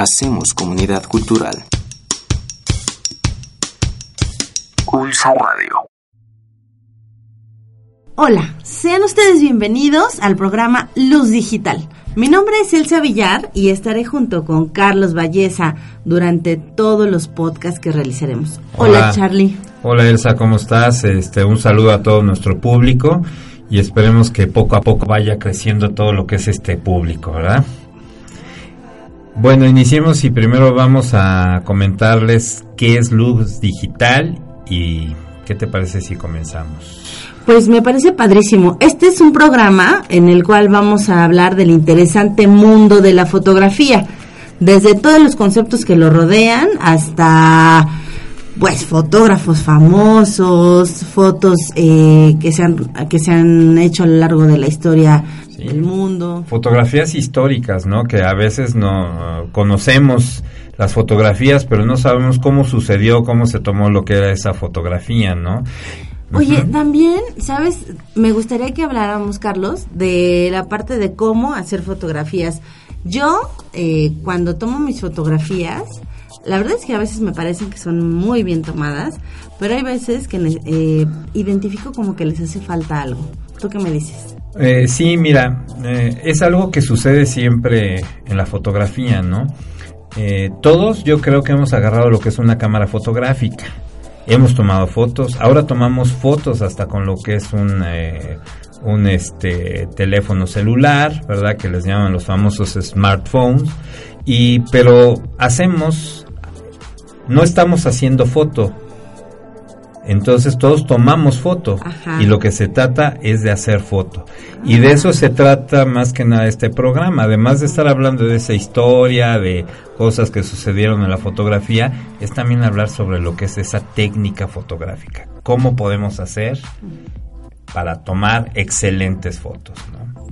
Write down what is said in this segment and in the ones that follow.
Hacemos comunidad cultural. Pulso Radio. Hola, sean ustedes bienvenidos al programa Luz Digital. Mi nombre es Elsa Villar y estaré junto con Carlos Valleza durante todos los podcasts que realizaremos. Hola, Charlie. Hola Elsa, ¿cómo estás? Este, un saludo a todo nuestro público y esperemos que poco a poco vaya creciendo todo lo que es este público, ¿verdad? Bueno, iniciemos y primero vamos a comentarles qué es Luz Digital y qué te parece si comenzamos. Pues me parece padrísimo. Este es un programa en el cual vamos a hablar del interesante mundo de la fotografía, desde todos los conceptos que lo rodean hasta pues fotógrafos famosos, fotos eh, que se han que se han hecho a lo largo de la historia del mundo. Fotografías históricas, ¿no? Que a veces no conocemos las fotografías, pero no sabemos cómo sucedió, cómo se tomó lo que era esa fotografía, ¿no? Oye, también, ¿sabes? Me gustaría que habláramos, Carlos, de la parte de cómo hacer fotografías. Yo, eh, cuando tomo mis fotografías, la verdad es que a veces me parecen que son muy bien tomadas, pero hay veces que eh, identifico como que les hace falta algo. ¿Tú qué me dices? Eh, sí, mira, eh, es algo que sucede siempre en la fotografía, ¿no? Eh, todos yo creo que hemos agarrado lo que es una cámara fotográfica. Hemos tomado fotos, ahora tomamos fotos hasta con lo que es un, un este, teléfono celular, ¿verdad? Que les llaman los famosos smartphones. Y, pero hacemos, no estamos haciendo foto, entonces todos tomamos foto y lo que se trata es de hacer foto. Y de eso se trata más que nada este programa. Además de estar hablando de esa historia, de cosas que sucedieron en la fotografía, es también hablar sobre lo que es esa técnica fotográfica. ¿Cómo podemos hacer para tomar excelentes fotos?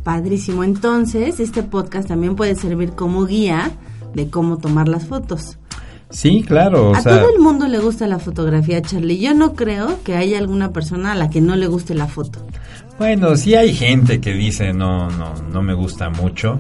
Padrísimo. Entonces, este podcast también puede servir como guía de cómo tomar las fotos. Sí, claro. a todo el mundo le gusta la fotografía, Charlie. Yo no creo que haya alguna persona a la que no le guste la foto. Bueno, sí hay gente que dice no, no, no me gusta mucho.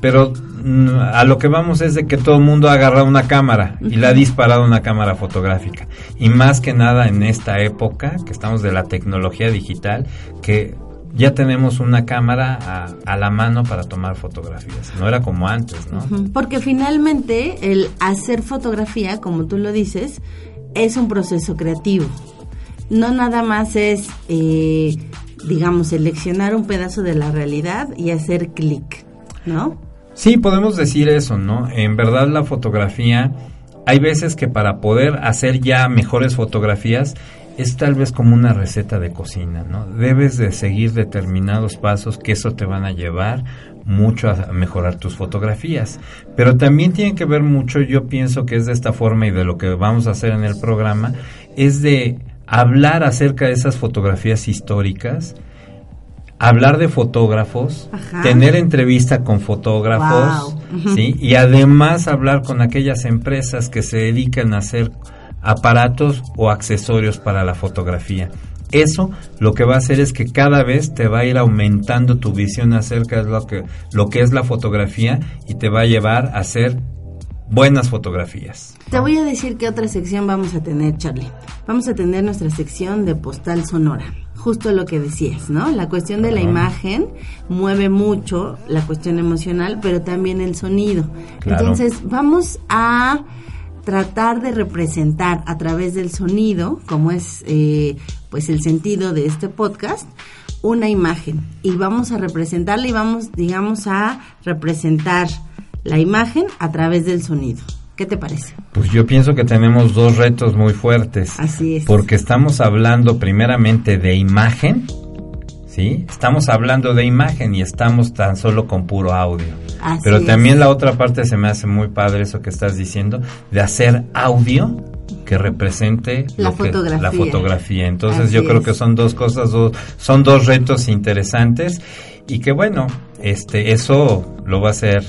Pero mm, a lo que vamos es de que todo el mundo ha agarrado una cámara y la ha disparado una cámara fotográfica. Y más que nada en esta época que estamos de la tecnología digital, que ya tenemos una cámara a, la mano para tomar fotografías. No era como antes, ¿no? Porque finalmente el hacer fotografía, como tú lo dices, es un proceso creativo. No nada más es, eh, digamos, seleccionar un pedazo de la realidad y hacer clic, ¿no? Sí, podemos decir eso, ¿no? En verdad la fotografía, hay veces que para poder hacer ya mejores fotografías es tal vez como una receta de cocina, ¿no? Debes de seguir determinados pasos que eso te van a llevar mucho a mejorar tus fotografías. Pero también tiene que ver mucho, yo pienso que es de esta forma y de lo que vamos a hacer en el programa, es de hablar acerca de esas fotografías históricas, hablar de fotógrafos, tener entrevista con fotógrafos, ¿sí? Y además hablar con aquellas empresas que se dedican a hacer aparatos o accesorios para la fotografía. Eso lo que va a hacer es que cada vez te va a ir aumentando tu visión acerca de lo que, lo que es la fotografía y te va a llevar a hacer buenas fotografías. Te voy a decir qué otra sección vamos a tener, Charlie. Vamos a tener nuestra sección de postal sonora. Justo lo que decías, ¿no? La cuestión de la imagen mueve mucho la cuestión emocional, pero también el sonido. Entonces, vamos a tratar de representar a través del sonido, como es eh, pues el sentido de este podcast, una imagen y vamos a representarla y vamos, digamos, a representar la imagen a través del sonido. ¿Qué te parece? Pues yo pienso que tenemos dos retos muy fuertes. Así es. Porque estamos hablando primeramente de imagen Estamos hablando de imagen y estamos tan solo con puro audio. Pero también la otra parte se me hace muy padre eso que estás diciendo, de hacer audio que represente la, fotografía. la fotografía. Entonces yo creo que son dos cosas, son dos retos interesantes y que bueno, este, eso lo va a hacer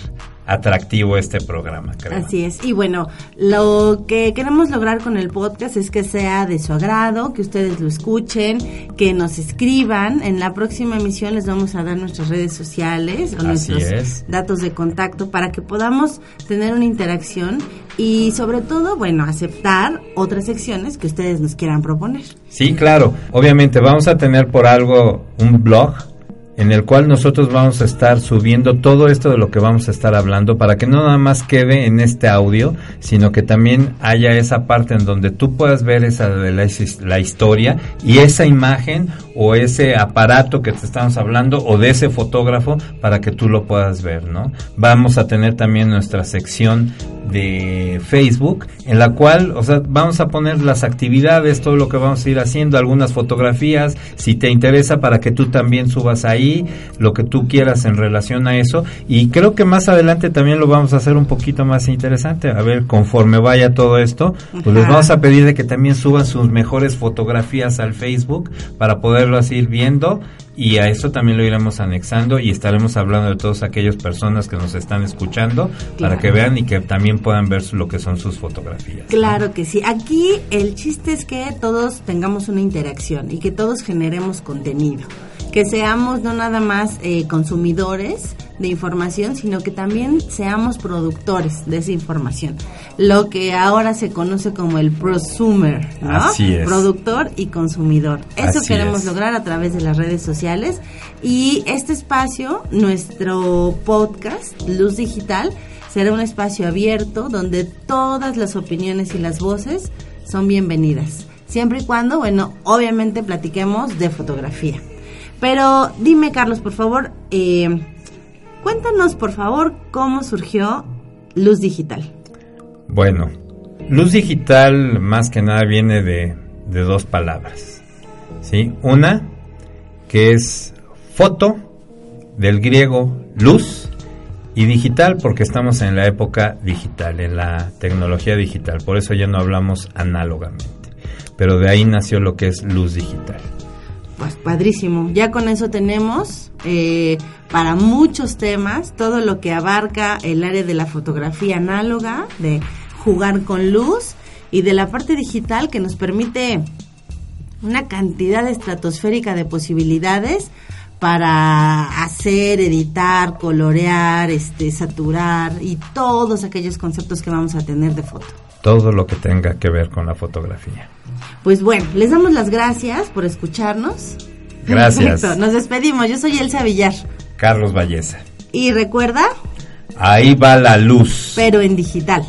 atractivo este programa, creo. Así es. Y bueno, lo que queremos lograr con el podcast es que sea de su agrado, que ustedes lo escuchen, que nos escriban. En la próxima emisión les vamos a dar nuestras redes sociales o nuestros datos de contacto para que podamos tener una interacción y sobre todo, bueno, aceptar otras secciones que ustedes nos quieran proponer. Sí, claro. Obviamente vamos a tener por algo un blog en el cual nosotros vamos a estar subiendo todo esto de lo que vamos a estar hablando para que no nada más quede en este audio, sino que también haya esa parte en donde tú puedas ver esa de la, la historia y esa imagen o ese aparato que te estamos hablando o de ese fotógrafo para que tú lo puedas ver, ¿no? Vamos a tener también nuestra sección de Facebook en la cual, o sea, vamos a poner las actividades, todo lo que vamos a ir haciendo, algunas fotografías, si te interesa para que tú también subas ahí lo que tú quieras en relación a eso. Y creo que más adelante también lo vamos a hacer un poquito más interesante, a ver, conforme vaya todo esto, pues les vamos a pedir de que también suban sus mejores fotografías al Facebook para poderlo ir viendo y a eso también lo iremos anexando y estaremos hablando de todas aquellas personas que nos están escuchando para que vean y que también puedan ver lo que son sus fotografías. Claro que sí. Aquí el chiste es que todos tengamos una interacción y que todos generemos contenido que seamos no nada más eh, consumidores de información, sino que también seamos productores de esa información. Lo que ahora se conoce como el prosumer, ¿no? Así es. Productor y consumidor. Eso queremos lograr a través de las redes sociales. Y este espacio, nuestro podcast, Luz Digital, será un espacio abierto donde todas las opiniones y las voces son bienvenidas. Siempre y cuando, bueno, obviamente platiquemos de fotografía. Pero dime, Carlos, por favor, eh, cuéntanos, por favor, cómo surgió Luz Digital. Bueno, Luz Digital más que nada viene de, de dos palabras. ¿sí? Una, que es foto, del griego luz, y digital porque estamos en la época digital, en la tecnología digital. Por eso ya no hablamos análogamente. Pero de ahí nació lo que es luz digital. Pues padrísimo. Ya con eso tenemos eh, para muchos temas todo lo que abarca el área de la fotografía análoga, de jugar con luz y de la parte digital que nos permite una cantidad estratosférica de posibilidades para hacer, editar, colorear, este, saturar y todos aquellos conceptos que vamos a tener de foto. Todo lo que tenga que ver con la fotografía. Pues bueno, les damos las gracias por escucharnos. Gracias. Nos despedimos. Yo soy Elsa Villar. Carlos Valleza. Y recuerda. Ahí va la luz. Pero en digital.